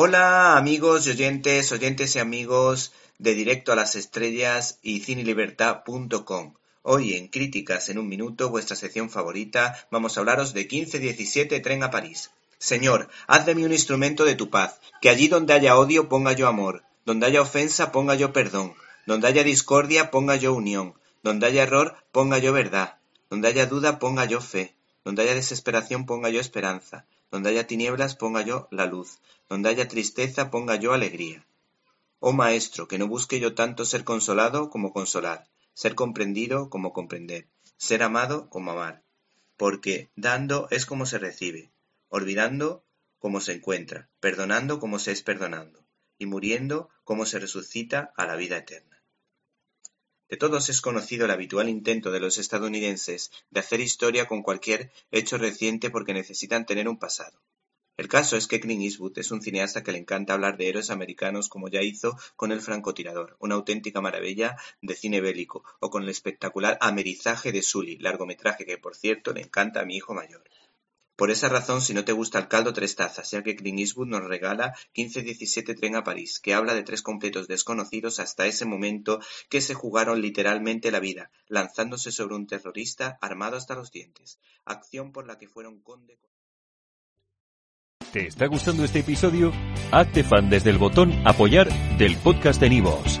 Hola amigos y oyentes, oyentes y amigos de Directo a las Estrellas y cinelibertad.com. Hoy en Críticas en un Minuto, vuestra sección favorita, vamos a hablaros de 1517 Tren a París. Señor, haz de mí un instrumento de tu paz, que allí donde haya odio ponga yo amor, donde haya ofensa ponga yo perdón, donde haya discordia ponga yo unión, donde haya error ponga yo verdad, donde haya duda ponga yo fe, donde haya desesperación ponga yo esperanza, donde haya tinieblas ponga yo la luz, donde haya tristeza ponga yo alegría. Oh Maestro, que no busque yo tanto ser consolado como consolar, ser comprendido como comprender, ser amado como amar, porque dando es como se recibe, olvidando como se encuentra, perdonando como se es perdonando, y muriendo como se resucita a la vida eterna. De todos es conocido el habitual intento de los estadounidenses de hacer historia con cualquier hecho reciente porque necesitan tener un pasado. El caso es que Clint Eastwood es un cineasta que le encanta hablar de héroes americanos como ya hizo con El francotirador, una auténtica maravilla de cine bélico, o con el espectacular Amerizaje de Sully, largometraje que por cierto le encanta a mi hijo mayor. Por esa razón, si no te gusta el caldo, tres tazas, ya que Clint Eastwood nos regala 15-17 Tren a París, que habla de tres completos desconocidos hasta ese momento que se jugaron literalmente la vida, lanzándose sobre un terrorista armado hasta los dientes. Acción por la que fueron conde. ¿Te está gustando este episodio? Hazte fan desde el botón Apoyar del podcast de Nivos.